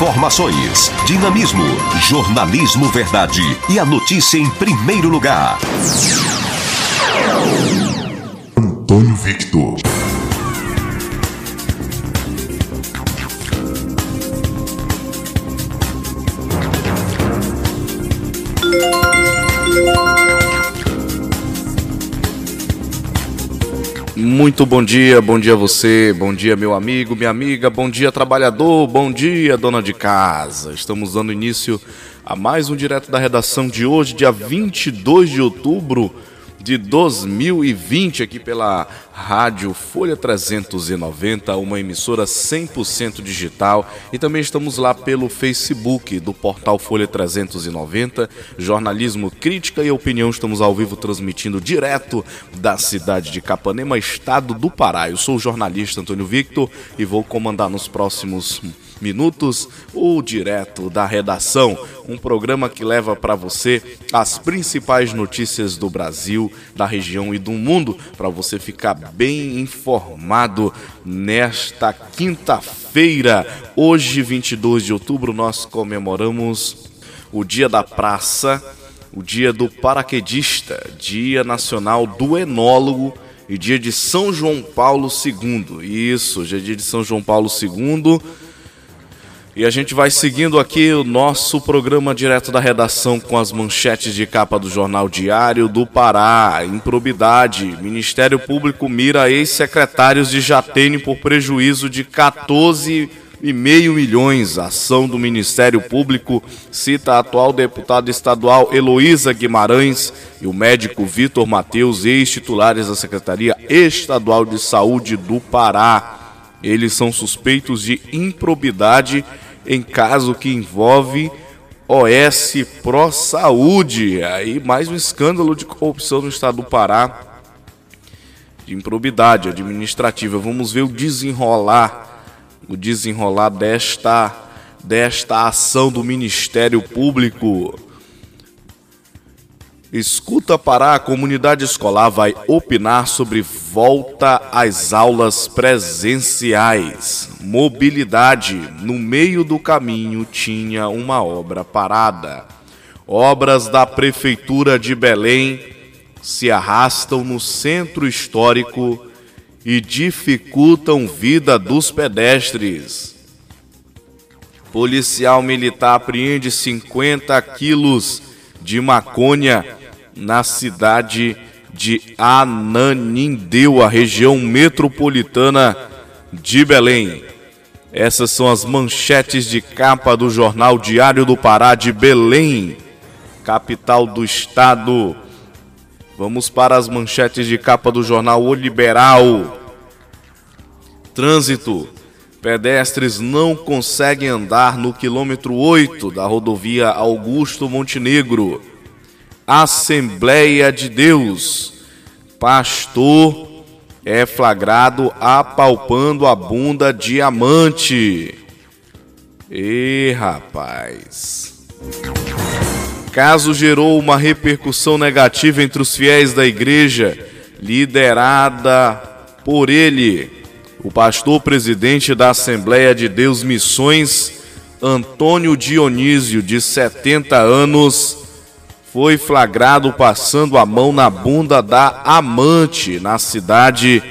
Informações, dinamismo, jornalismo verdade e a notícia em primeiro lugar. Antônio Victor. Muito bom dia, bom dia a você, bom dia meu amigo, minha amiga, bom dia trabalhador, bom dia dona de casa. Estamos dando início a mais um direto da redação de hoje, dia 22 de outubro de 2020 aqui pela Rádio Folha 390, uma emissora 100% digital e também estamos lá pelo Facebook do portal Folha 390, jornalismo, crítica e opinião. Estamos ao vivo transmitindo direto da cidade de Capanema, estado do Pará. Eu sou o jornalista Antônio Victor e vou comandar nos próximos minutos, o Direto da Redação, um programa que leva para você as principais notícias do Brasil, da região e do mundo, para você ficar bem informado nesta quinta-feira. Hoje, 22 de outubro, nós comemoramos o Dia da Praça, o Dia do Paraquedista, Dia Nacional do Enólogo e dia de São João Paulo II. Isso, hoje é dia de São João Paulo II. E a gente vai seguindo aqui o nosso programa direto da redação com as manchetes de capa do Jornal Diário do Pará. Improbidade. Ministério Público mira ex-secretários de Jatene por prejuízo de 14 e meio milhões. A ação do Ministério Público cita a atual deputada estadual Heloísa Guimarães e o médico Vitor Mateus, ex-titulares da Secretaria Estadual de Saúde do Pará. Eles são suspeitos de improbidade em caso que envolve OS Pro Saúde. Aí mais um escândalo de corrupção no estado do Pará. De improbidade administrativa. Vamos ver o desenrolar, o desenrolar desta desta ação do Ministério Público. Escuta Pará, a comunidade escolar vai opinar sobre volta às aulas presenciais. Mobilidade. No meio do caminho tinha uma obra parada. Obras da Prefeitura de Belém se arrastam no centro histórico e dificultam vida dos pedestres. Policial militar apreende 50 quilos de maconha na cidade de Ananindeua, região metropolitana de Belém. Essas são as manchetes de capa do jornal Diário do Pará de Belém, capital do estado. Vamos para as manchetes de capa do jornal O Liberal. Trânsito. Pedestres não conseguem andar no quilômetro 8 da rodovia Augusto Montenegro. Assembleia de Deus. Pastor é flagrado apalpando a bunda diamante. E rapaz. Caso gerou uma repercussão negativa entre os fiéis da igreja, liderada por ele, o pastor presidente da Assembleia de Deus Missões, Antônio Dionísio, de 70 anos, foi flagrado passando a mão na bunda da amante na cidade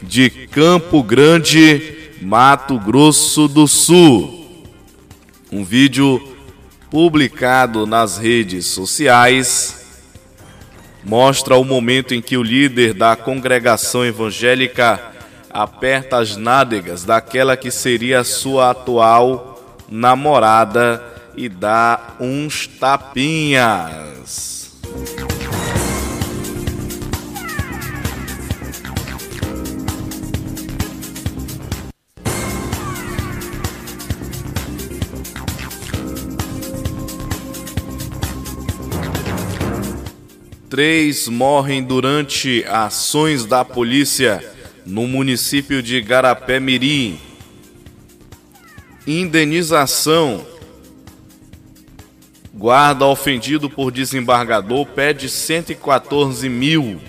de Campo Grande, Mato Grosso do Sul. Um vídeo publicado nas redes sociais, mostra o momento em que o líder da congregação evangélica aperta as nádegas daquela que seria sua atual namorada e dá uns tapinhas. Três morrem durante ações da polícia no município de Garapé Mirim. Indenização. Guarda ofendido por desembargador pede 114 mil.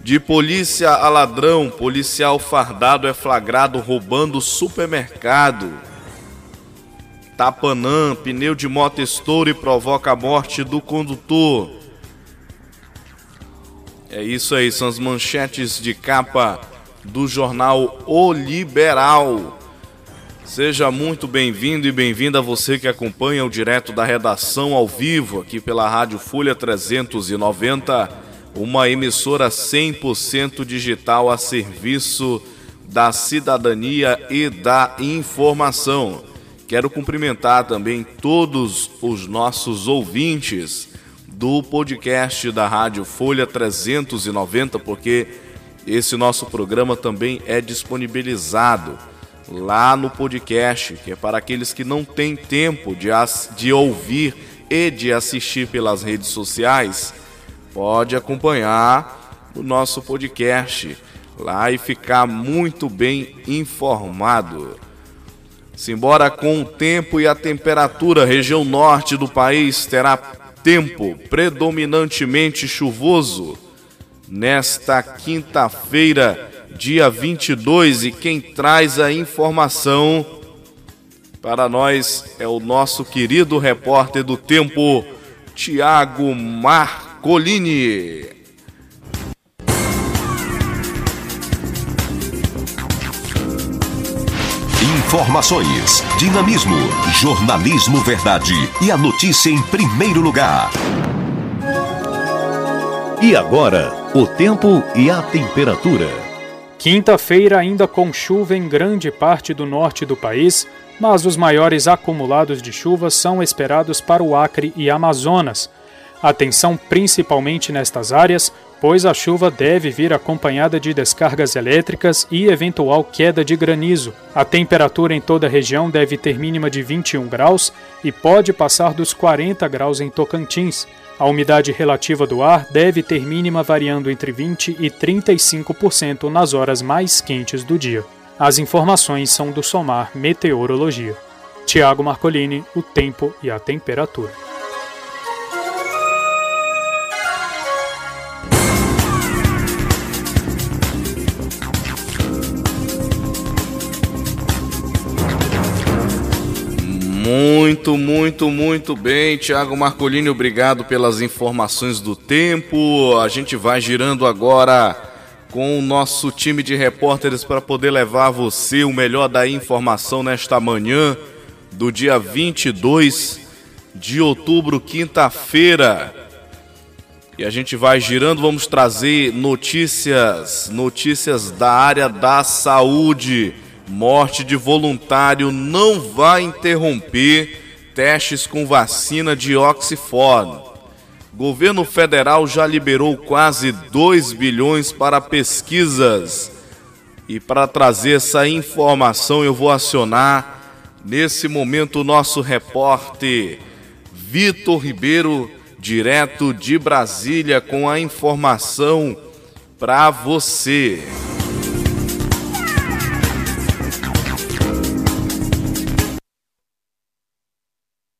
De polícia a ladrão, policial fardado é flagrado roubando supermercado. Tapanã, pneu de moto estoura e provoca a morte do condutor. É isso aí, são as manchetes de capa do jornal O Liberal. Seja muito bem-vindo e bem-vinda você que acompanha o direto da redação ao vivo aqui pela Rádio Folha 390, uma emissora 100% digital a serviço da cidadania e da informação. Quero cumprimentar também todos os nossos ouvintes do podcast da Rádio Folha 390, porque esse nosso programa também é disponibilizado lá no podcast, que é para aqueles que não têm tempo de, de ouvir e de assistir pelas redes sociais, pode acompanhar o nosso podcast lá e ficar muito bem informado. Simbora com o tempo e a temperatura, região norte do país terá tempo predominantemente chuvoso nesta quinta-feira, dia 22, e quem traz a informação para nós é o nosso querido repórter do tempo, Tiago Marcolini. Informações, dinamismo, jornalismo verdade e a notícia em primeiro lugar. E agora, o tempo e a temperatura. Quinta-feira ainda com chuva em grande parte do norte do país, mas os maiores acumulados de chuva são esperados para o Acre e Amazonas. Atenção principalmente nestas áreas, pois a chuva deve vir acompanhada de descargas elétricas e eventual queda de granizo. A temperatura em toda a região deve ter mínima de 21 graus e pode passar dos 40 graus em Tocantins. A umidade relativa do ar deve ter mínima variando entre 20 e 35% nas horas mais quentes do dia. As informações são do Somar Meteorologia. Tiago Marcolini, o tempo e a temperatura. Muito, muito, muito bem, Tiago Marcolini, obrigado pelas informações do tempo. A gente vai girando agora com o nosso time de repórteres para poder levar a você o melhor da informação nesta manhã do dia 22 de outubro, quinta-feira. E a gente vai girando, vamos trazer notícias, notícias da área da saúde. Morte de voluntário não vai interromper testes com vacina de Oxford. Governo federal já liberou quase 2 bilhões para pesquisas. E para trazer essa informação, eu vou acionar nesse momento o nosso repórter Vitor Ribeiro, direto de Brasília, com a informação para você.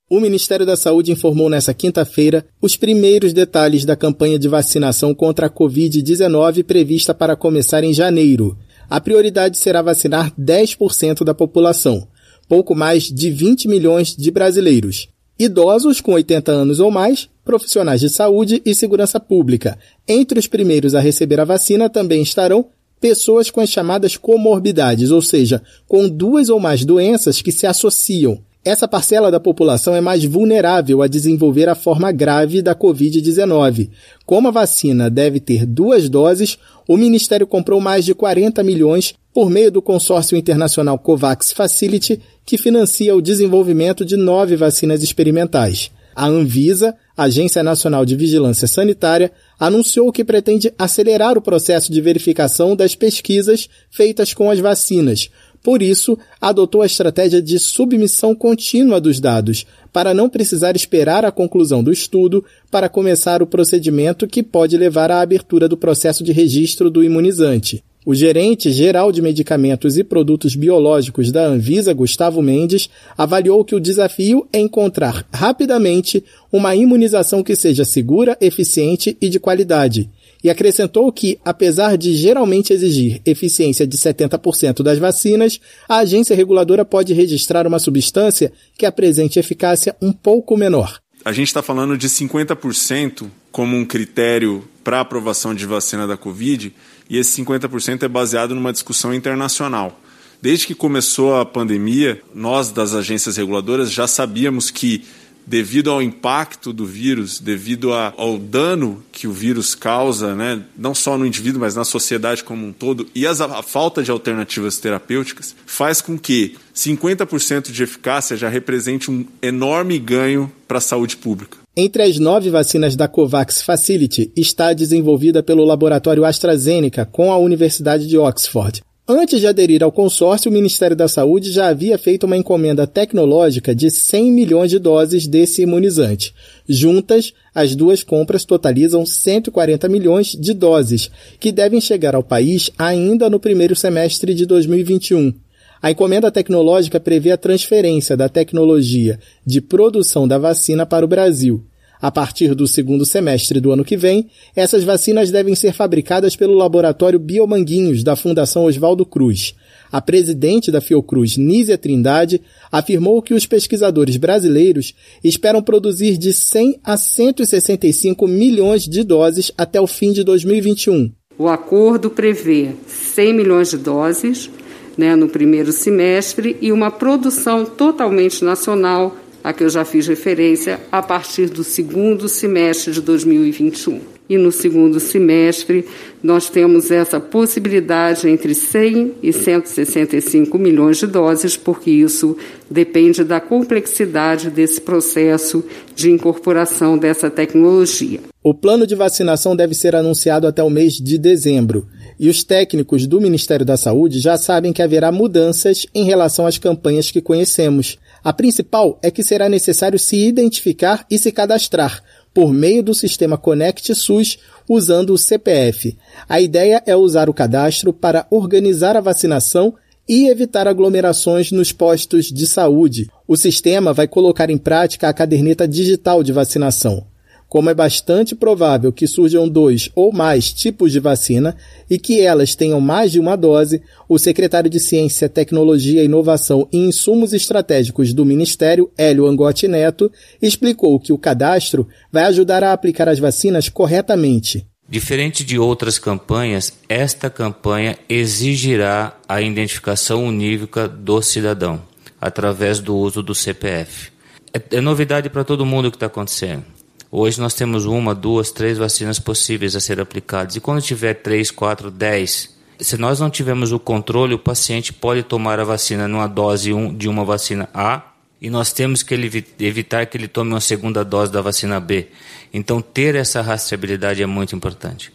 O Ministério da Saúde informou nesta quinta-feira os primeiros detalhes da campanha de vacinação contra a Covid-19 prevista para começar em janeiro. A prioridade será vacinar 10% da população, pouco mais de 20 milhões de brasileiros. Idosos com 80 anos ou mais, profissionais de saúde e segurança pública. Entre os primeiros a receber a vacina também estarão pessoas com as chamadas comorbidades, ou seja, com duas ou mais doenças que se associam Essa parcela da população é mais vulnerável a desenvolver a forma grave da Covid-19. Como a vacina deve ter duas doses, o Ministério comprou mais de 40 milhões por meio do consórcio internacional COVAX Facility, que financia o desenvolvimento de nove vacinas experimentais. A Anvisa, Agência Nacional de Vigilância Sanitária, anunciou que pretende acelerar o processo de verificação das pesquisas feitas com as vacinas, por isso, adotou a estratégia de submissão contínua dos dados, para não precisar esperar a conclusão do estudo para começar o procedimento que pode levar à abertura do processo de registro do imunizante. O gerente geral de medicamentos e produtos biológicos da Anvisa, Gustavo Mendes, avaliou que o desafio é encontrar rapidamente uma imunização que seja segura, eficiente e de qualidade e acrescentou que, apesar de geralmente exigir eficiência de 70% das vacinas, a agência reguladora pode registrar uma substância que apresente eficácia um pouco menor. A gente está falando de 50% como um critério para aprovação de vacina da Covid, e esse 50% é baseado numa discussão internacional. Desde que começou a pandemia, nós das agências reguladoras já sabíamos que devido ao impacto do vírus, devido a, ao dano que o vírus causa, né, não só no indivíduo, mas na sociedade como um todo, e as, a falta de alternativas terapêuticas, faz com que 50% de eficácia já represente um enorme ganho para a saúde pública. Entre as nove vacinas da COVAX Facility está desenvolvida pelo laboratório AstraZeneca com a Universidade de Oxford. Antes de aderir ao consórcio, o Ministério da Saúde já havia feito uma encomenda tecnológica de 100 milhões de doses desse imunizante. Juntas, as duas compras totalizam 140 milhões de doses, que devem chegar ao país ainda no primeiro semestre de 2021. A encomenda tecnológica prevê a transferência da tecnologia de produção da vacina para o Brasil. A partir do segundo semestre do ano que vem, essas vacinas devem ser fabricadas pelo laboratório Biomanguinhos da Fundação Oswaldo Cruz. A presidente da Fiocruz, Nízia Trindade, afirmou que os pesquisadores brasileiros esperam produzir de 100 a 165 milhões de doses até o fim de 2021. O acordo prevê 100 milhões de doses né, no primeiro semestre e uma produção totalmente nacional a que eu já fiz referência, a partir do segundo semestre de 2021. E no segundo semestre, nós temos essa possibilidade entre 100 e 165 milhões de doses, porque isso depende da complexidade desse processo de incorporação dessa tecnologia. O plano de vacinação deve ser anunciado até o mês de dezembro. E os técnicos do Ministério da Saúde já sabem que haverá mudanças em relação às campanhas que conhecemos. A principal é que será necessário se identificar e se cadastrar por meio do sistema Conect SUS usando o CPF. A ideia é usar o cadastro para organizar a vacinação e evitar aglomerações nos postos de saúde. O sistema vai colocar em prática a caderneta digital de vacinação. Como é bastante provável que surjam dois ou mais tipos de vacina e que elas tenham mais de uma dose, o secretário de Ciência, Tecnologia, Inovação e Insumos Estratégicos do Ministério, Hélio Angotti Neto, explicou que o cadastro vai ajudar a aplicar as vacinas corretamente. Diferente de outras campanhas, esta campanha exigirá a identificação unívoca do cidadão através do uso do CPF. É, é novidade para todo mundo o que está acontecendo. Hoje nós temos uma, duas, três vacinas possíveis a ser aplicadas. E quando tiver três, quatro, dez, se nós não tivermos o controle, o paciente pode tomar a vacina numa dose de uma vacina A e nós temos que evitar que ele tome uma segunda dose da vacina B. Então, ter essa rastreabilidade é muito importante.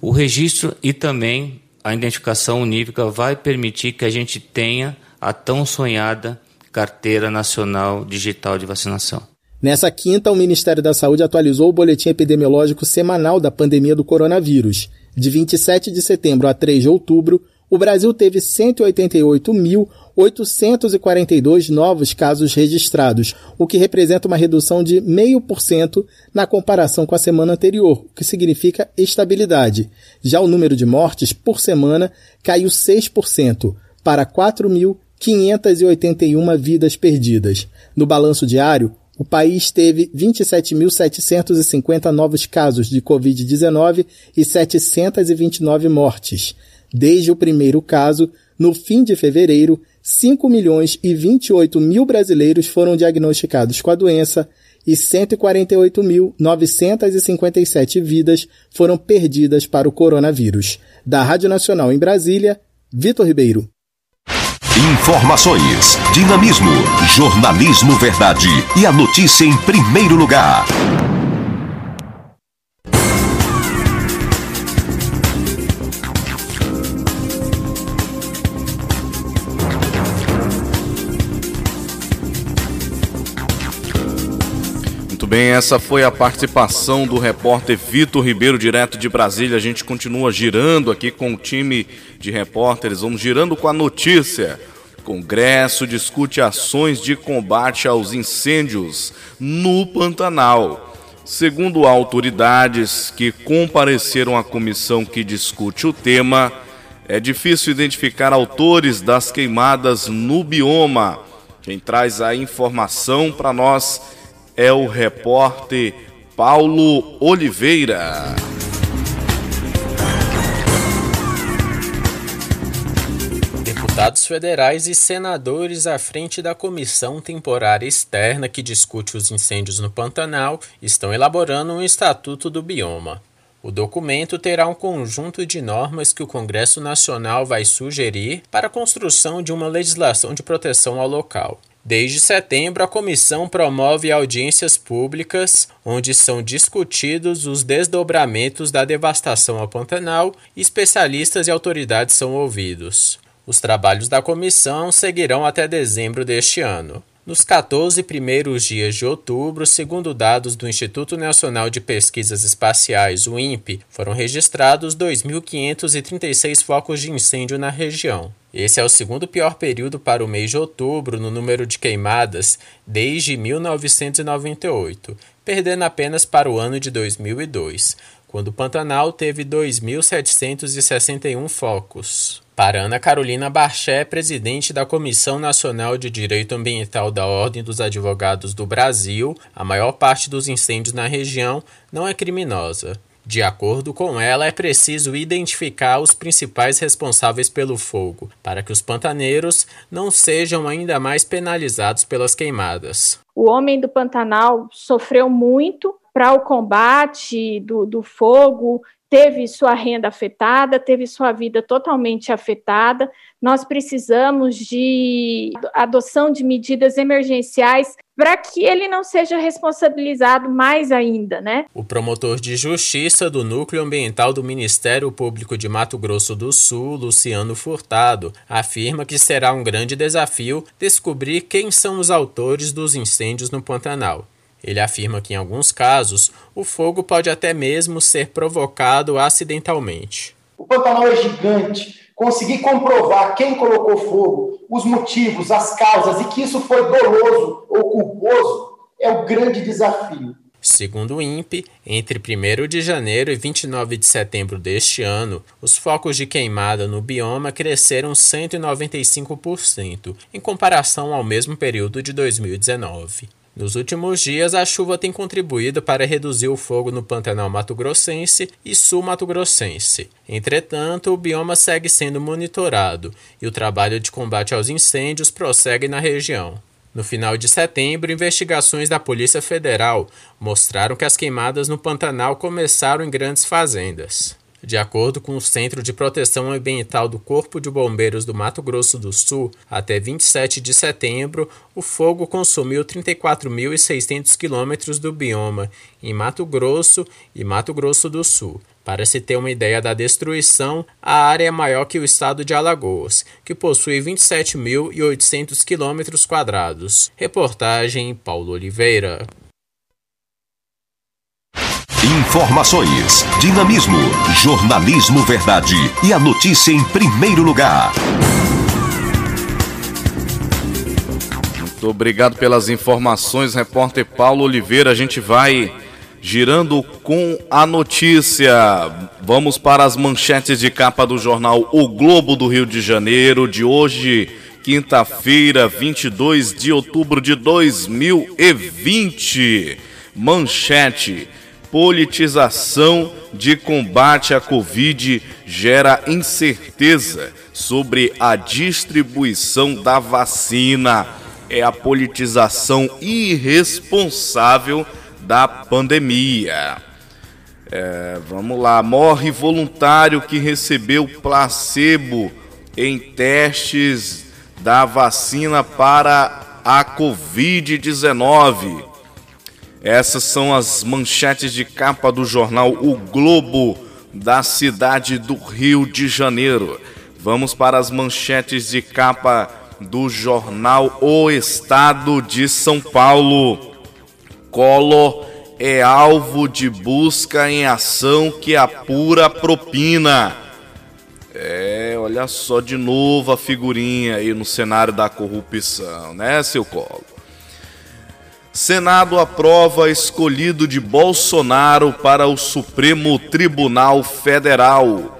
O registro e também a identificação unívoca vai permitir que a gente tenha a tão sonhada Carteira Nacional Digital de Vacinação. Nessa quinta, o Ministério da Saúde atualizou o boletim epidemiológico semanal da pandemia do coronavírus. De 27 de setembro a 3 de outubro, o Brasil teve 188.842 novos casos registrados, o que representa uma redução de 0,5% na comparação com a semana anterior, o que significa estabilidade. Já o número de mortes por semana caiu 6% para 4.581 vidas perdidas. No balanço diário, o país teve 27.750 novos casos de Covid-19 e 729 mortes. Desde o primeiro caso, no fim de fevereiro, 5 milhões e 28 mil brasileiros foram diagnosticados com a doença e 148.957 vidas foram perdidas para o coronavírus. Da Rádio Nacional em Brasília, Vitor Ribeiro. Informações, dinamismo, jornalismo verdade e a notícia em primeiro lugar. Bem, essa foi a participação do repórter Vitor Ribeiro, direto de Brasília. A gente continua girando aqui com o time de repórteres, vamos girando com a notícia. Congresso discute ações de combate aos incêndios no Pantanal. Segundo autoridades que compareceram à comissão que discute o tema, é difícil identificar autores das queimadas no bioma. Quem traz a informação para nós é o repórter Paulo Oliveira. Deputados federais e senadores à frente da comissão temporária externa que discute os incêndios no Pantanal estão elaborando um estatuto do bioma. O documento terá um conjunto de normas que o Congresso Nacional vai sugerir para a construção de uma legislação de proteção ao local. Desde setembro, a comissão promove audiências públicas, onde são discutidos os desdobramentos da devastação ao Pantanal e especialistas e autoridades são ouvidos. Os trabalhos da comissão seguirão até dezembro deste ano. Nos 14 primeiros dias de outubro, segundo dados do Instituto Nacional de Pesquisas Espaciais, o INPE, foram registrados 2.536 focos de incêndio na região. Esse é o segundo pior período para o mês de outubro no número de queimadas desde 1998, perdendo apenas para o ano de 2002, quando o Pantanal teve 2.761 focos. Para Ana Carolina Barché, presidente da Comissão Nacional de Direito Ambiental da Ordem dos Advogados do Brasil, a maior parte dos incêndios na região não é criminosa. De acordo com ela, é preciso identificar os principais responsáveis pelo fogo, para que os pantaneiros não sejam ainda mais penalizados pelas queimadas. O homem do Pantanal sofreu muito para o combate do, do fogo, teve sua renda afetada, teve sua vida totalmente afetada. Nós precisamos de adoção de medidas emergenciais para que ele não seja responsabilizado mais ainda, né? O promotor de justiça do Núcleo Ambiental do Ministério Público de Mato Grosso do Sul, Luciano Furtado, afirma que será um grande desafio descobrir quem são os autores dos incêndios no Pantanal. Ele afirma que, em alguns casos, o fogo pode até mesmo ser provocado acidentalmente. O Pantanal é gigante. Conseguir comprovar quem colocou fogo, os motivos, as causas e que isso foi doloso ou culposo é o grande desafio. Segundo o INPE, entre 1 de janeiro e 29 de setembro deste ano, os focos de queimada no bioma cresceram 195%, em comparação ao mesmo período de 2019. Nos últimos dias, a chuva tem contribuído para reduzir o fogo no Pantanal Mato Grossense e Sul Mato Grossense. Entretanto, o bioma segue sendo monitorado e o trabalho de combate aos incêndios prossegue na região. No final de setembro, investigações da Polícia Federal mostraram que as queimadas no Pantanal começaram em grandes fazendas. De acordo com o Centro de Proteção Ambiental do Corpo de Bombeiros do Mato Grosso do Sul, até 27 de setembro, o fogo consumiu 34.600 quilômetros do bioma em Mato Grosso e Mato Grosso do Sul. Para se ter uma ideia da destruição, a área é maior que o estado de Alagoas, que possui 27.800 quilômetros quadrados. Reportagem Paulo Oliveira. Informações, dinamismo, jornalismo verdade e a notícia em primeiro lugar. Muito obrigado pelas informações, repórter Paulo Oliveira. A gente vai girando com a notícia. Vamos para as manchetes de capa do jornal O Globo do Rio de Janeiro de hoje, quinta-feira, 22 de outubro de 2020. Manchete politização de combate à Covid gera incerteza. sobre a distribuição da vacina. É a politização irresponsável da pandemia. É, vamos lá, morre voluntário que recebeu placebo em testes da vacina para a Covid-19. Essas são as manchetes de capa do jornal O Globo da cidade do Rio de Janeiro. Vamos para as manchetes de capa do jornal O Estado de São Paulo. Collor é alvo de busca em ação que apura propina. É, olha só de novo a figurinha aí no cenário da corrupção, né, seu Colo? Senado aprova escolhido de Bolsonaro para o Supremo Tribunal Federal.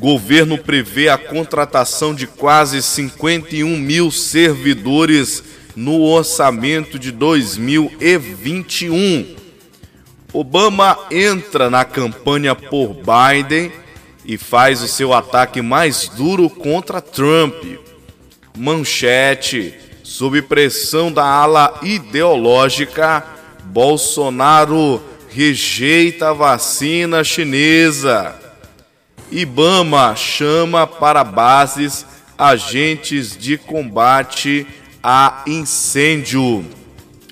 Governo prevê a contratação de quase 51 mil servidores no orçamento de 2021. Obama entra na campanha por Biden e faz o seu ataque mais duro contra Trump. Manchete: sob pressão da ala ideológica, Bolsonaro rejeita a vacina chinesa. Ibama chama para bases agentes de combate a incêndio.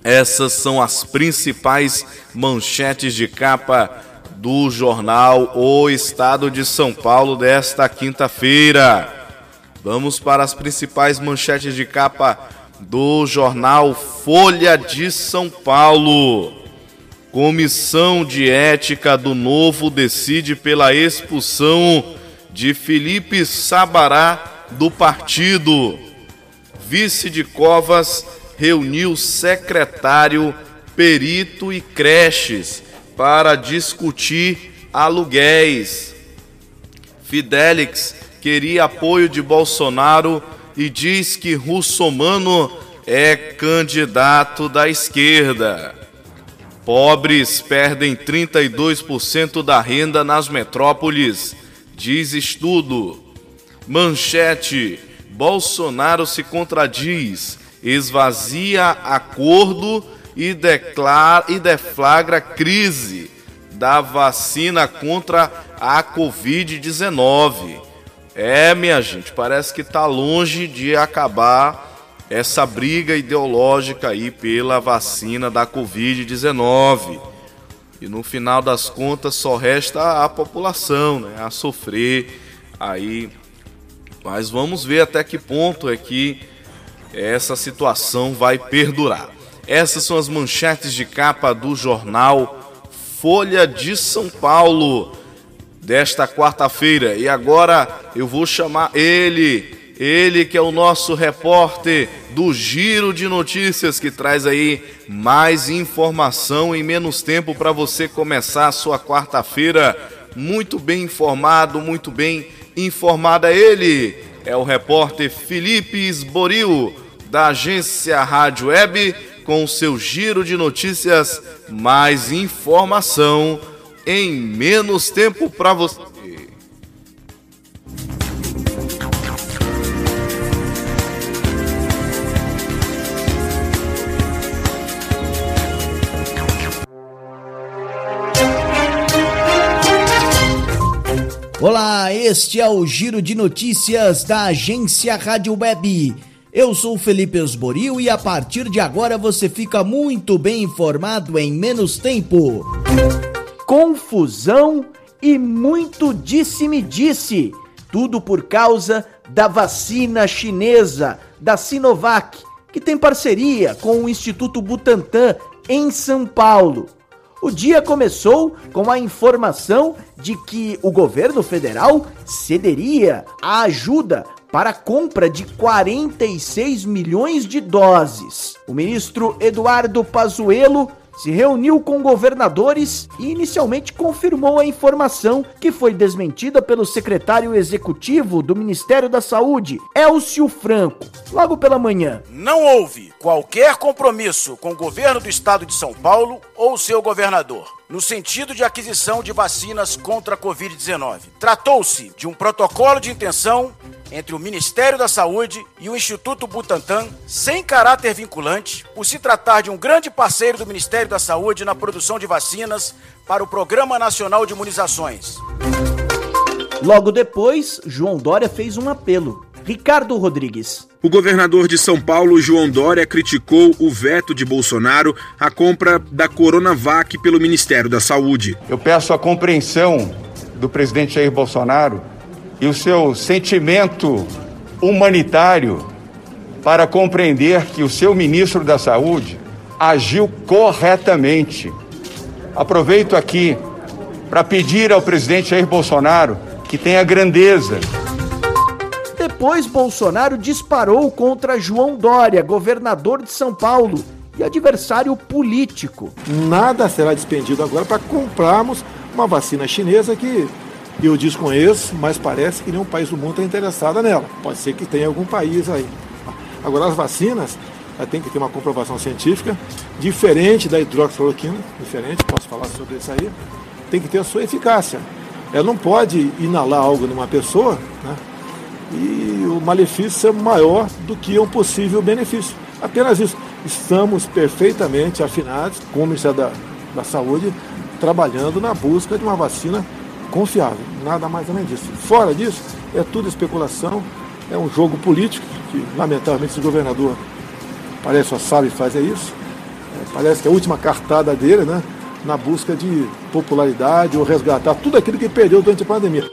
Essas são as principais manchetes de capa do jornal O Estado de São Paulo desta quinta-feira. Vamos para as principais manchetes de capa do jornal Folha de São Paulo. Comissão de Ética do Novo decide pela expulsão de Felipe Sabará do partido. Vice de Covas reuniu secretário, perito e creches para discutir aluguéis. Fidelix queria apoio de Bolsonaro e diz que Russomano é candidato da esquerda. Pobres perdem 32% da renda nas metrópoles, diz estudo. Manchete: Bolsonaro se contradiz, esvazia acordo e, declara, e deflagra crise da vacina contra a Covid-19. É, minha gente, parece que está longe de acabar essa briga ideológica aí pela vacina da Covid-19. E no final das contas só resta a população, né, a sofrer aí. Mas vamos ver até que ponto é que essa situação vai perdurar. Essas são as manchetes de capa do jornal Folha de São Paulo desta quarta-feira. E agora eu vou chamar ele, ele que é o nosso repórter do Giro de Notícias, que traz aí mais informação em menos tempo para você começar a sua quarta-feira muito bem informado, muito bem informada. Ele é o repórter Felipe Esboril, da agência Rádio Web com seu giro de notícias, mais informação em menos tempo para você. Olá, este é o Giro de Notícias da agência Rádio Web eu sou Felipe Osborio e a partir de agora você fica muito bem informado em menos tempo. Confusão e muito disse-me-disse. Tudo por causa da vacina chinesa, da Sinovac, que tem parceria com o Instituto Butantan em São Paulo. O dia começou com a informação de que o governo federal cederia a ajuda para a compra de 46 milhões de doses. O ministro Eduardo Pazuello se reuniu com governadores e inicialmente confirmou a informação que foi desmentida pelo secretário executivo do Ministério da Saúde, Elcio Franco, logo pela manhã. Não houve qualquer compromisso com o governo do estado de São Paulo ou seu governador. no sentido de aquisição de vacinas contra a Covid-19. Tratou-se de um protocolo de intenção entre o Ministério da Saúde e o Instituto Butantan, sem caráter vinculante, por se tratar de um grande parceiro do Ministério da Saúde na produção de vacinas para o Programa Nacional de Imunizações. Logo depois, João Dória fez um apelo. Ricardo Rodrigues. O governador de São Paulo, João Dória, criticou o veto de Bolsonaro à compra da Coronavac pelo Ministério da Saúde. Eu peço a compreensão do presidente Jair Bolsonaro e o seu sentimento humanitário para compreender que o seu ministro da Saúde agiu corretamente. Aproveito aqui para pedir ao presidente Jair Bolsonaro que tenha grandeza depois, Bolsonaro disparou contra João Dória, governador de São Paulo e adversário político. Nada será despendido agora para comprarmos uma vacina chinesa que eu desconheço, mas parece que nenhum país do mundo está interessado nela. Pode ser que tenha algum país aí. Agora, as vacinas tem que ter uma comprovação científica, diferente da hidroxicloroquina, diferente, posso falar sobre isso aí, tem que ter a sua eficácia. Ela não pode inalar algo numa pessoa, né? e o malefício é maior do que um possível benefício. Apenas isso. Estamos perfeitamente afinados com o Ministério da, da Saúde, trabalhando na busca de uma vacina confiável. Nada mais além disso. Fora disso, é tudo especulação, é um jogo político, que lamentavelmente esse governador parece só sabe fazer isso. É, parece que é a última cartada dele, né? Na busca de popularidade ou resgatar tudo aquilo que perdeu durante a pandemia.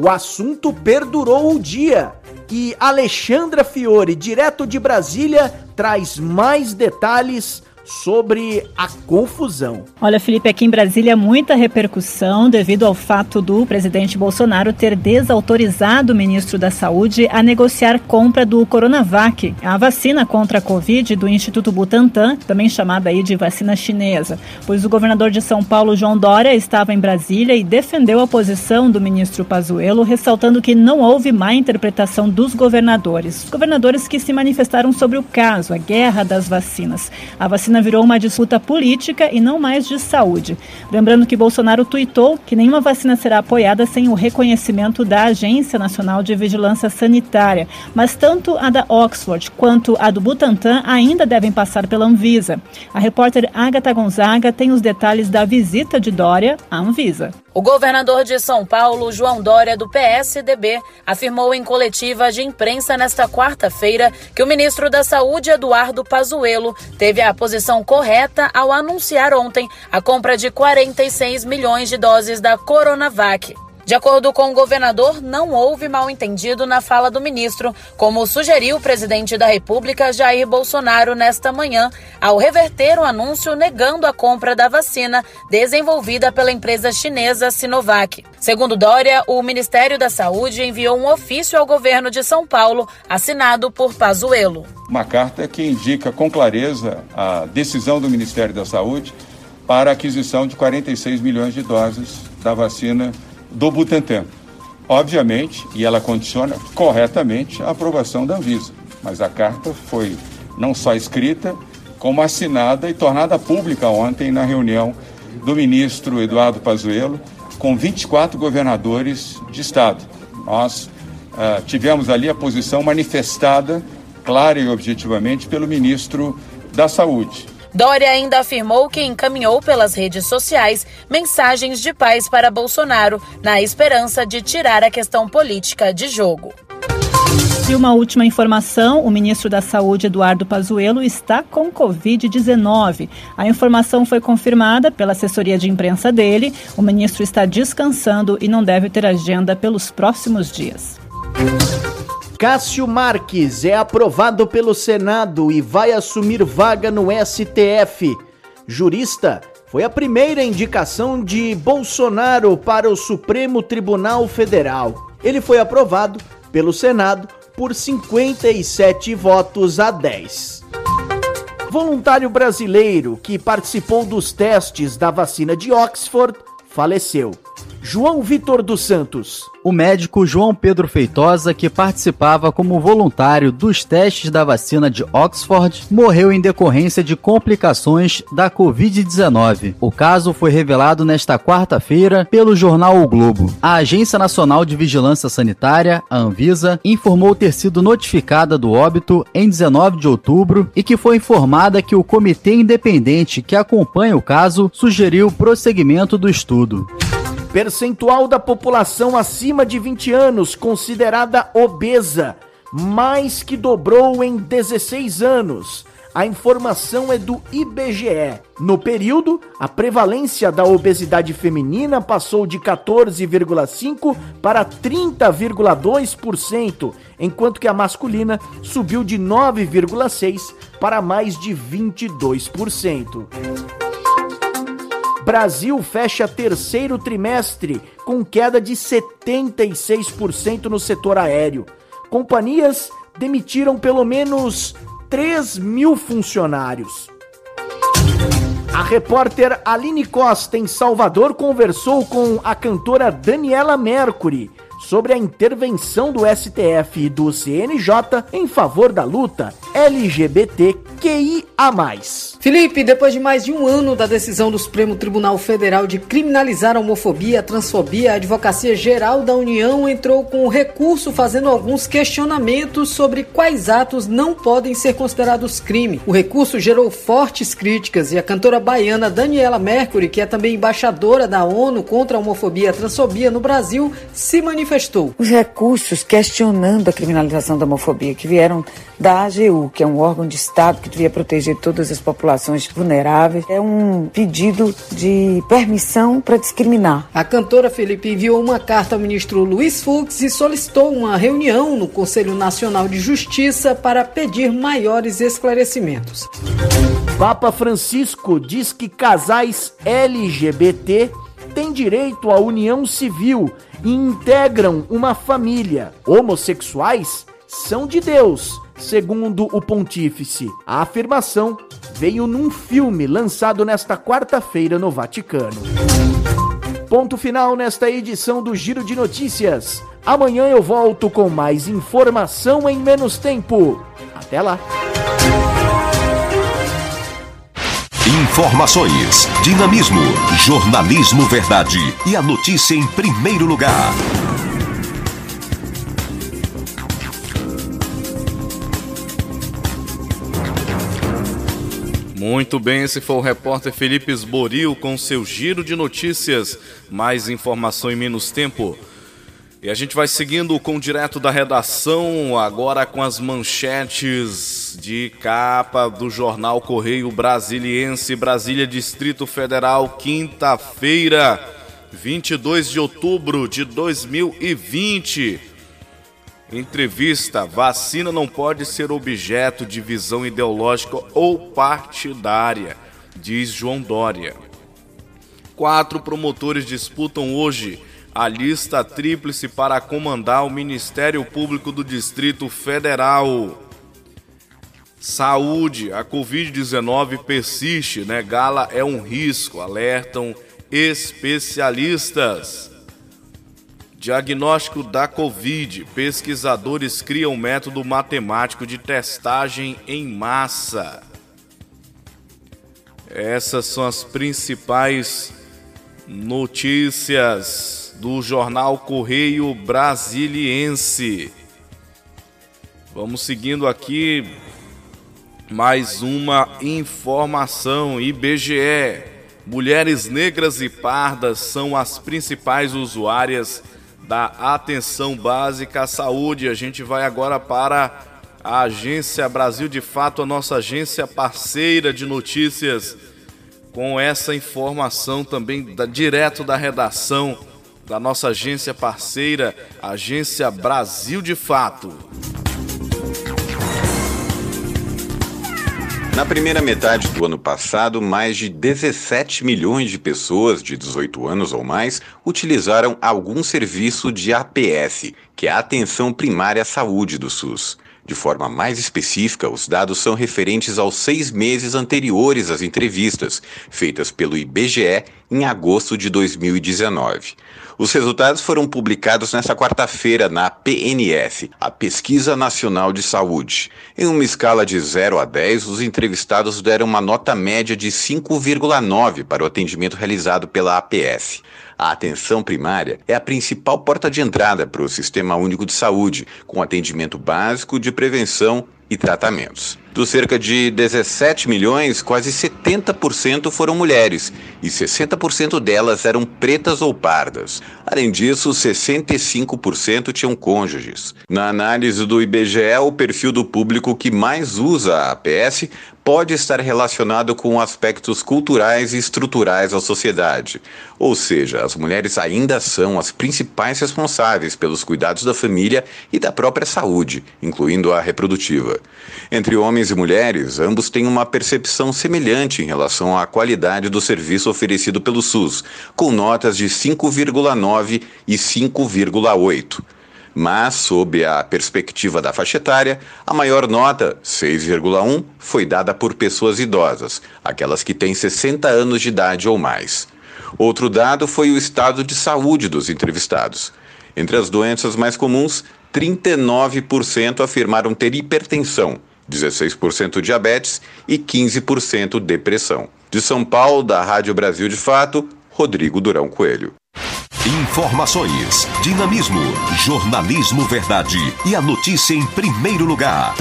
O assunto perdurou o dia e Alexandra Fiore, direto de Brasília, traz mais detalhes sobre a confusão. Olha, Felipe, aqui em Brasília muita repercussão devido ao fato do presidente Bolsonaro ter desautorizado o ministro da Saúde a negociar compra do Coronavac, a vacina contra a Covid do Instituto Butantan, também chamada aí de vacina chinesa. Pois o governador de São Paulo, João Dória, estava em Brasília e defendeu a posição do ministro Pazuello, ressaltando que não houve má interpretação dos governadores. Governadores que se manifestaram sobre o caso, a guerra das vacinas. A vacina virou uma disputa política e não mais de saúde. Lembrando que Bolsonaro tuitou que nenhuma vacina será apoiada sem o reconhecimento da Agência Nacional de Vigilância Sanitária, mas tanto a da Oxford quanto a do Butantan ainda devem passar pela Anvisa. A repórter Agatha Gonzaga tem os detalhes da visita de Dória à Anvisa. O governador de São Paulo, João Dória, do PSDB, afirmou em coletiva de imprensa nesta quarta-feira que o ministro da Saúde, Eduardo Pazuello, teve a posição correta ao anunciar ontem a compra de 46 milhões de doses da Coronavac. De acordo com o governador, não houve mal entendido na fala do ministro, como sugeriu o presidente da República, Jair Bolsonaro, nesta manhã, ao reverter o anúncio negando a compra da vacina desenvolvida pela empresa chinesa Sinovac. Segundo Dória, o Ministério da Saúde enviou um ofício ao governo de São Paulo, assinado por Pazuello. Uma carta que indica com clareza a decisão do Ministério da Saúde para a aquisição de 46 milhões de doses da vacina do Butantan. Obviamente, e ela condiciona corretamente a aprovação da Anvisa, mas a carta foi não só escrita, como assinada e tornada pública ontem na reunião do ministro Eduardo Pazuello com 24 governadores de estado. Nós uh, tivemos ali a posição manifestada clara e objetivamente pelo ministro da Saúde. Dória ainda afirmou que encaminhou pelas redes sociais mensagens de paz para Bolsonaro, na esperança de tirar a questão política de jogo. E uma última informação: o ministro da Saúde, Eduardo Pazuello, está com Covid-19. A informação foi confirmada pela assessoria de imprensa dele. O ministro está descansando e não deve ter agenda pelos próximos dias. Cássio Marques é aprovado pelo Senado e vai assumir vaga no STF. Jurista foi a primeira indicação de Bolsonaro para o Supremo Tribunal Federal. Ele foi aprovado pelo Senado por 57 votos a 10. Voluntário brasileiro que participou dos testes da vacina de Oxford faleceu. João Vitor dos Santos. O médico João Pedro Feitosa, que participava como voluntário dos testes da vacina de Oxford, morreu em decorrência de complicações da Covid-19. O caso foi revelado nesta quarta-feira pelo jornal O Globo. A Agência Nacional de Vigilância Sanitária, a Anvisa, informou ter sido notificada do óbito em 19 de outubro e que foi informada que o comitê independente que acompanha o caso sugeriu prosseguimento do estudo. Percentual da população acima de 20 anos considerada obesa, mais que dobrou em 16 anos. A informação é do IBGE. No período, a prevalência da obesidade feminina passou de 14,5% para 30,2%, enquanto que a masculina subiu de 9,6% para mais de 22%. Brasil fecha terceiro trimestre com queda de 76% no setor aéreo. Companhias demitiram pelo menos 3 mil funcionários. A repórter Aline Costa, em Salvador, conversou com a cantora Daniela Mercury sobre a intervenção do STF e do CNJ em favor da luta LGBTQIA. Felipe, depois de mais de um ano da decisão do Supremo Tribunal Federal de criminalizar a homofobia, a transfobia, a Advocacia Geral da União entrou com um recurso fazendo alguns questionamentos sobre quais atos não podem ser considerados crime. O recurso gerou fortes críticas e a cantora baiana Daniela Mercury, que é também embaixadora da ONU contra a homofobia e a transfobia no Brasil, se manifestou. Os recursos questionando a criminalização da homofobia que vieram da AGU, que é um órgão de Estado que devia proteger todas as populações vulneráveis, é um pedido de permissão para discriminar. A cantora Felipe enviou uma carta ao ministro Luiz Fux e solicitou uma reunião no Conselho Nacional de Justiça para pedir maiores esclarecimentos. Papa Francisco diz que casais LGBT têm direito à união civil e integram uma família. Homossexuais são de Deus segundo o pontífice. A afirmação veio num filme lançado nesta quarta-feira no Vaticano. Ponto final nesta edição do Giro de Notícias. Amanhã eu volto com mais informação em menos tempo. Até lá! Informações, dinamismo, jornalismo verdade e a notícia em primeiro lugar. Muito bem, esse foi o repórter Felipe Esboril com seu giro de notícias. Mais informação em menos tempo. E a gente vai seguindo com direto da redação, agora com as manchetes de capa do jornal Correio Brasiliense, Brasília, Distrito Federal, quinta-feira, 22 de outubro de 2020. Entrevista: vacina não pode ser objeto de visão ideológica ou partidária, diz João Dória. Quatro promotores disputam hoje a lista tríplice para comandar o Ministério Público do Distrito Federal. Saúde, a Covid-19 persiste, né? Gala é um risco, alertam especialistas. Diagnóstico da Covid. Pesquisadores criam método matemático de testagem em massa. Essas são as principais notícias do jornal Correio Brasiliense. Vamos seguindo aqui mais uma informação. IBGE. Mulheres negras e pardas são as principais usuárias da atenção básica à saúde. A gente vai agora para a Agência Brasil de Fato, a nossa agência parceira de notícias, com essa informação também da, direto da redação da nossa agência parceira, Agência Brasil de Fato. Na primeira metade do ano passado, mais de 17 milhões de pessoas de 18 anos ou mais utilizaram algum serviço de APS, que é a Atenção Primária à Saúde do SUS. De forma mais específica, os dados são referentes aos seis meses anteriores às entrevistas, feitas pelo IBGE em agosto de 2019. Os resultados foram publicados nesta quarta-feira na PNS, a Pesquisa Nacional de Saúde. Em uma escala de 0 a 10, os entrevistados deram uma nota média de 5,9 para o atendimento realizado pela APS. A atenção primária é a principal porta de entrada para o Sistema Único de Saúde, com atendimento básico de prevenção e tratamentos. Dos cerca de 17 milhões, quase 70% foram mulheres e 60% delas eram pretas ou pardas. Além disso, 65% tinham cônjuges. Na análise do IBGE, o perfil do público que mais usa a APS pode estar relacionado com aspectos culturais e estruturais da sociedade. Ou seja, as mulheres ainda são as principais responsáveis pelos cuidados da família e da própria saúde, incluindo a reprodutiva. Entre homens e mulheres, ambos têm uma percepção semelhante em relação à qualidade do serviço oferecido pelo SUS, com notas de 5,9 e 5,8. Mas, sob a perspectiva da faixa etária, a maior nota, 6,1, foi dada por pessoas idosas, aquelas que têm 60 anos de idade ou mais. Outro dado foi o estado de saúde dos entrevistados. Entre as doenças mais comuns, 39% afirmaram ter hipertensão, 16% diabetes e 15% depressão. De São Paulo, da Rádio Brasil de Fato, Rodrigo Durão Coelho. Informações, dinamismo, jornalismo verdade e a notícia em primeiro lugar.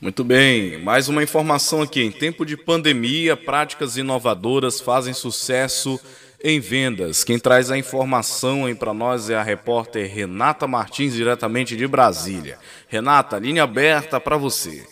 Muito bem, mais uma informação aqui. Em tempo de pandemia, práticas inovadoras fazem sucesso em vendas. Quem traz a informação aí para nós é a repórter Renata Martins, diretamente de Brasília. Renata, linha aberta para você.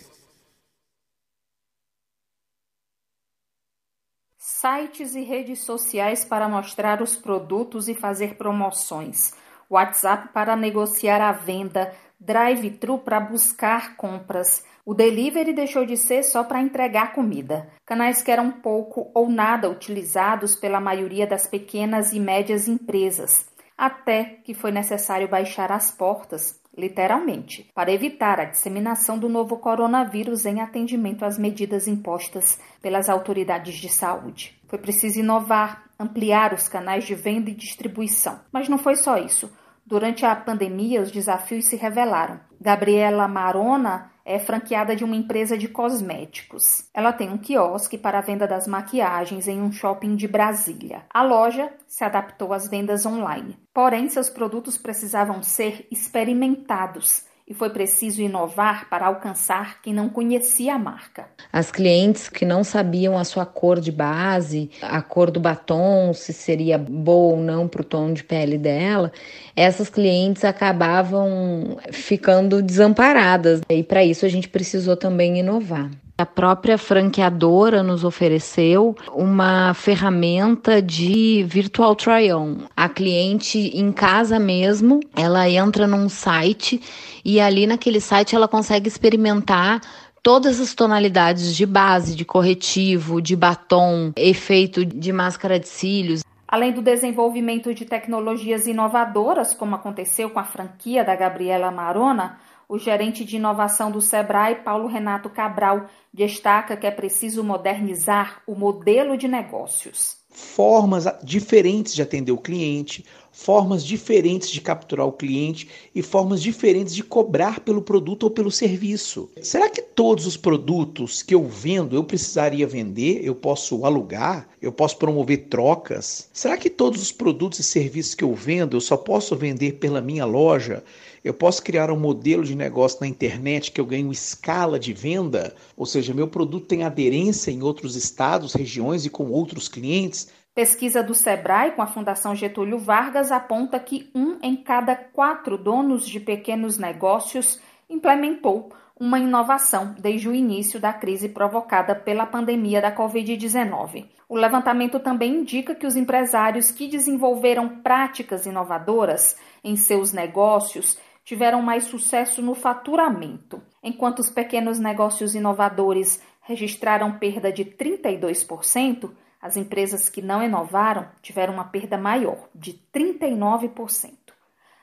Sites e redes sociais para mostrar os produtos e fazer promoções. WhatsApp para negociar a venda. Drive-thru para buscar compras. O delivery deixou de ser só para entregar comida. Canais que eram pouco ou nada utilizados pela maioria das pequenas e médias empresas, até que foi necessário baixar as portas literalmente, para evitar a disseminação do novo coronavírus em atendimento às medidas impostas pelas autoridades de saúde. Foi preciso inovar, ampliar os canais de venda e distribuição. Mas não foi só isso. Durante a pandemia, os desafios se revelaram. Gabriela Marona é franqueada de uma empresa de cosméticos. Ela tem um quiosque para a venda das maquiagens em um shopping de Brasília. A loja se adaptou às vendas online. Porém, seus produtos precisavam ser experimentados e foi preciso inovar para alcançar quem não conhecia a marca. As clientes que não sabiam a sua cor de base, a cor do batom, se seria boa ou não para o tom de pele dela, essas clientes acabavam ficando desamparadas. E para isso a gente precisou também inovar. A própria franqueadora nos ofereceu uma ferramenta de virtual try-on. A cliente em casa mesmo, ela entra num site e ali naquele site ela consegue experimentar todas as tonalidades de base, de corretivo, de batom, efeito de máscara de cílios. Além do desenvolvimento de tecnologias inovadoras, como aconteceu com a franquia da Gabriela Marona, o gerente de inovação do Sebrae, Paulo Renato Cabral, destaca que é preciso modernizar o modelo de negócios. Formas diferentes de atender o cliente, formas diferentes de capturar o cliente e formas diferentes de cobrar pelo produto ou pelo serviço. Será que todos os produtos que eu vendo eu precisaria vender? Eu posso alugar? Eu posso promover trocas? Será que todos os produtos e serviços que eu vendo eu só posso vender pela minha loja? Eu posso criar um modelo de negócio na internet que eu ganho escala de venda, ou seja, meu produto tem aderência em outros estados, regiões e com outros clientes. Pesquisa do Sebrae com a Fundação Getúlio Vargas aponta que um em cada quatro donos de pequenos negócios implementou uma inovação desde o início da crise provocada pela pandemia da Covid-19. O levantamento também indica que os empresários que desenvolveram práticas inovadoras em seus negócios tiveram mais sucesso no faturamento, enquanto os pequenos negócios inovadores registraram perda de 32%, as empresas que não inovaram tiveram uma perda maior, de 39%.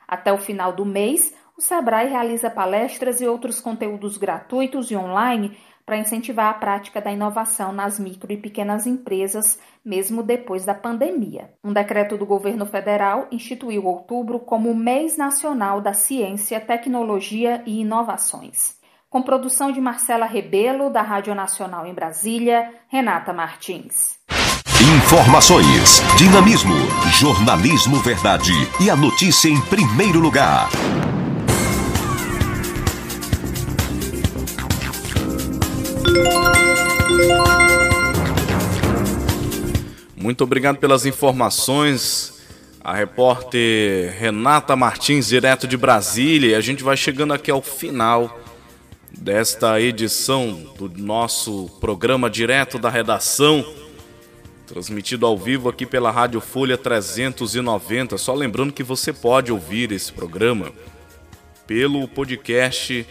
Até o final do mês, o Sebrae realiza palestras e outros conteúdos gratuitos e online para incentivar a prática da inovação nas micro e pequenas empresas, mesmo depois da pandemia. Um decreto do governo federal instituiu outubro como Mês Nacional da Ciência, Tecnologia e Inovações. Com produção de Marcela Rebelo, da Rádio Nacional em Brasília, Renata Martins. Informações, dinamismo, jornalismo verdade e a notícia em primeiro lugar. Muito obrigado pelas informações. A repórter Renata Martins, direto de Brasília. E a gente vai chegando aqui ao final desta edição do nosso programa direto da redação, transmitido ao vivo aqui pela Rádio Folha 390. Só lembrando que você pode ouvir esse programa pelo podcast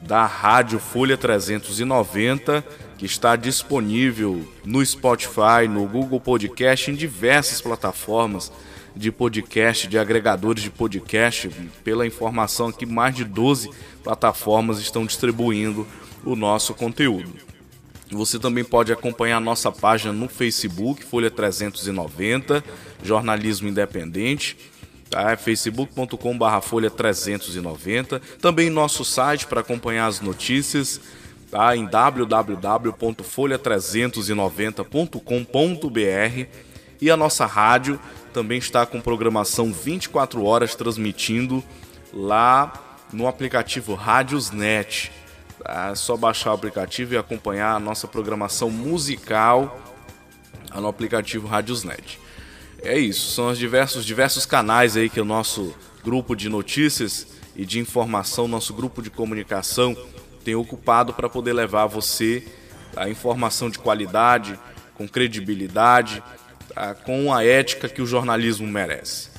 da Rádio Folha 390, que está disponível no Spotify, no Google Podcast, em diversas plataformas de podcast, de agregadores de podcast. Pela informação aqui, mais de 12 plataformas estão distribuindo o nosso conteúdo. Você também pode acompanhar nossa página no Facebook, Folha 390, Jornalismo Independente tá? É Folha 390. Também nosso site para acompanhar as notícias, tá? Em www.folha390.com.br e a nossa rádio também está com programação 24 horas transmitindo lá no aplicativo Rádiosnet. É só baixar o aplicativo e acompanhar a nossa programação musical no aplicativo Rádiosnet. É isso, são os diversos, diversos canais aí que o nosso grupo de notícias e de informação, nosso grupo de comunicação tem ocupado para poder levar a você a informação de qualidade, com credibilidade, tá? com a ética que o jornalismo merece.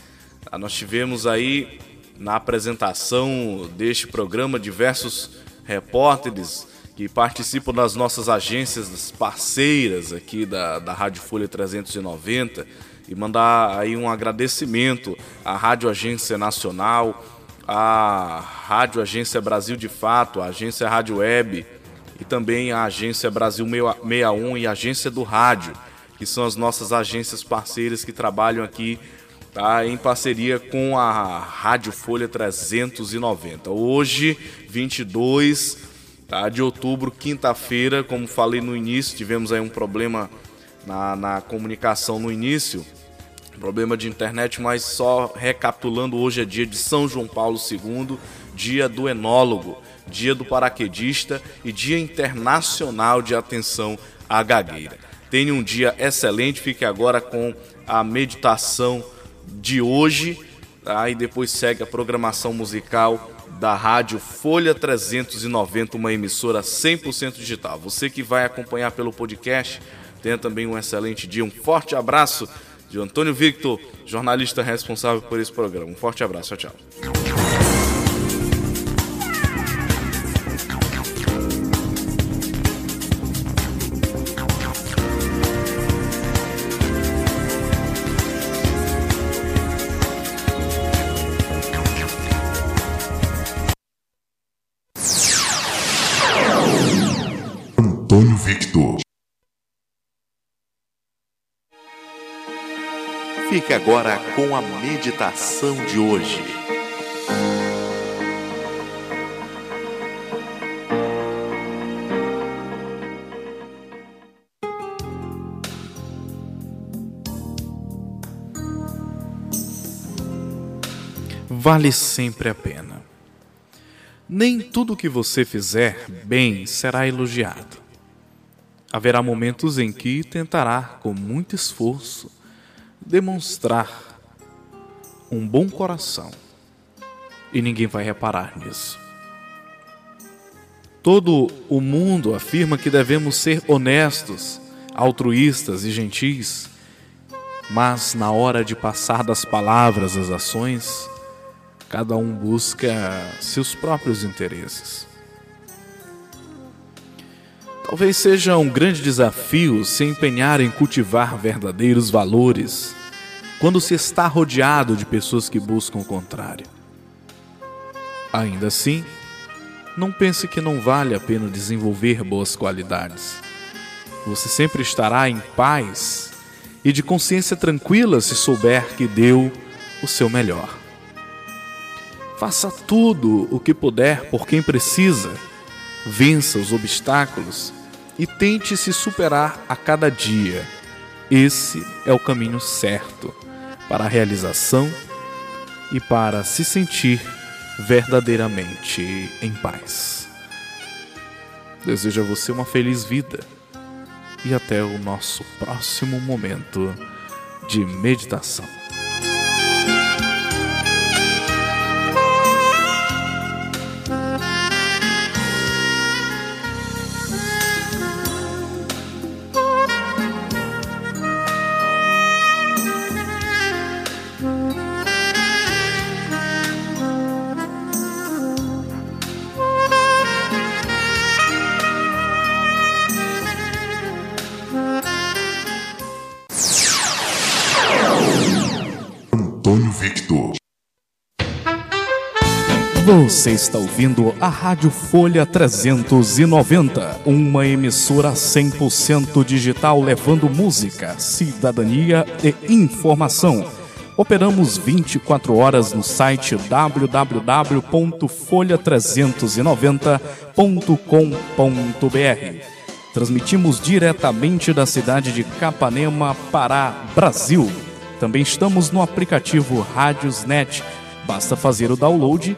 Tá? Nós tivemos aí na apresentação deste programa diversos repórteres que participam das nossas agências parceiras aqui da, da Rádio Folha 390 e mandar aí um agradecimento à Rádio Agência Nacional, à Rádio Agência Brasil de Fato, à Agência Rádio Web e também à Agência Brasil 61 e a Agência do Rádio, que são as nossas agências parceiras que trabalham aqui tá, em parceria com a Rádio Folha 390. Hoje, 22 tá, de outubro, quinta-feira, como falei no início, tivemos aí um problema na, na comunicação no início, problema de internet, mas só recapitulando, hoje é dia de São João Paulo II, dia do enólogo, dia do paraquedista e dia internacional de atenção à gagueira. Tenha um dia excelente, fique agora com a meditação de hoje, tá? e depois segue a programação musical da Rádio Folha 390, uma emissora 100% digital. Você que vai acompanhar pelo podcast, Tenha também um excelente dia. Um forte abraço de Antônio Victor, jornalista responsável por esse programa. Um forte abraço. Tchau, tchau. Fique agora com a meditação de hoje. Vale sempre a pena. Nem tudo que você fizer bem será elogiado. Haverá momentos em que tentará, com muito esforço, demonstrar um bom coração e ninguém vai reparar nisso. Todo o mundo afirma que devemos ser honestos, altruístas e gentis, mas na hora de passar das palavras às ações, cada um busca seus próprios interesses. Talvez seja um grande desafio se empenhar em cultivar verdadeiros valores quando se está rodeado de pessoas que buscam o contrário. Ainda assim, não pense que não vale a pena desenvolver boas qualidades. Você sempre estará em paz e de consciência tranquila se souber que deu o seu melhor. Faça tudo o que puder por quem precisa, vença os obstáculos e tente se superar a cada dia. Esse é o caminho certo para a realização e para se sentir verdadeiramente em paz. Desejo a você uma feliz vida e até o nosso próximo momento de meditação. Você está ouvindo a Rádio Folha 390, uma emissora 100% digital levando música, cidadania e informação. Operamos 24 horas no site www.folha390.com.br. Transmitimos diretamente da cidade de Capanema, Pará, Brasil. Também estamos no aplicativo Rádiosnet. Basta fazer o download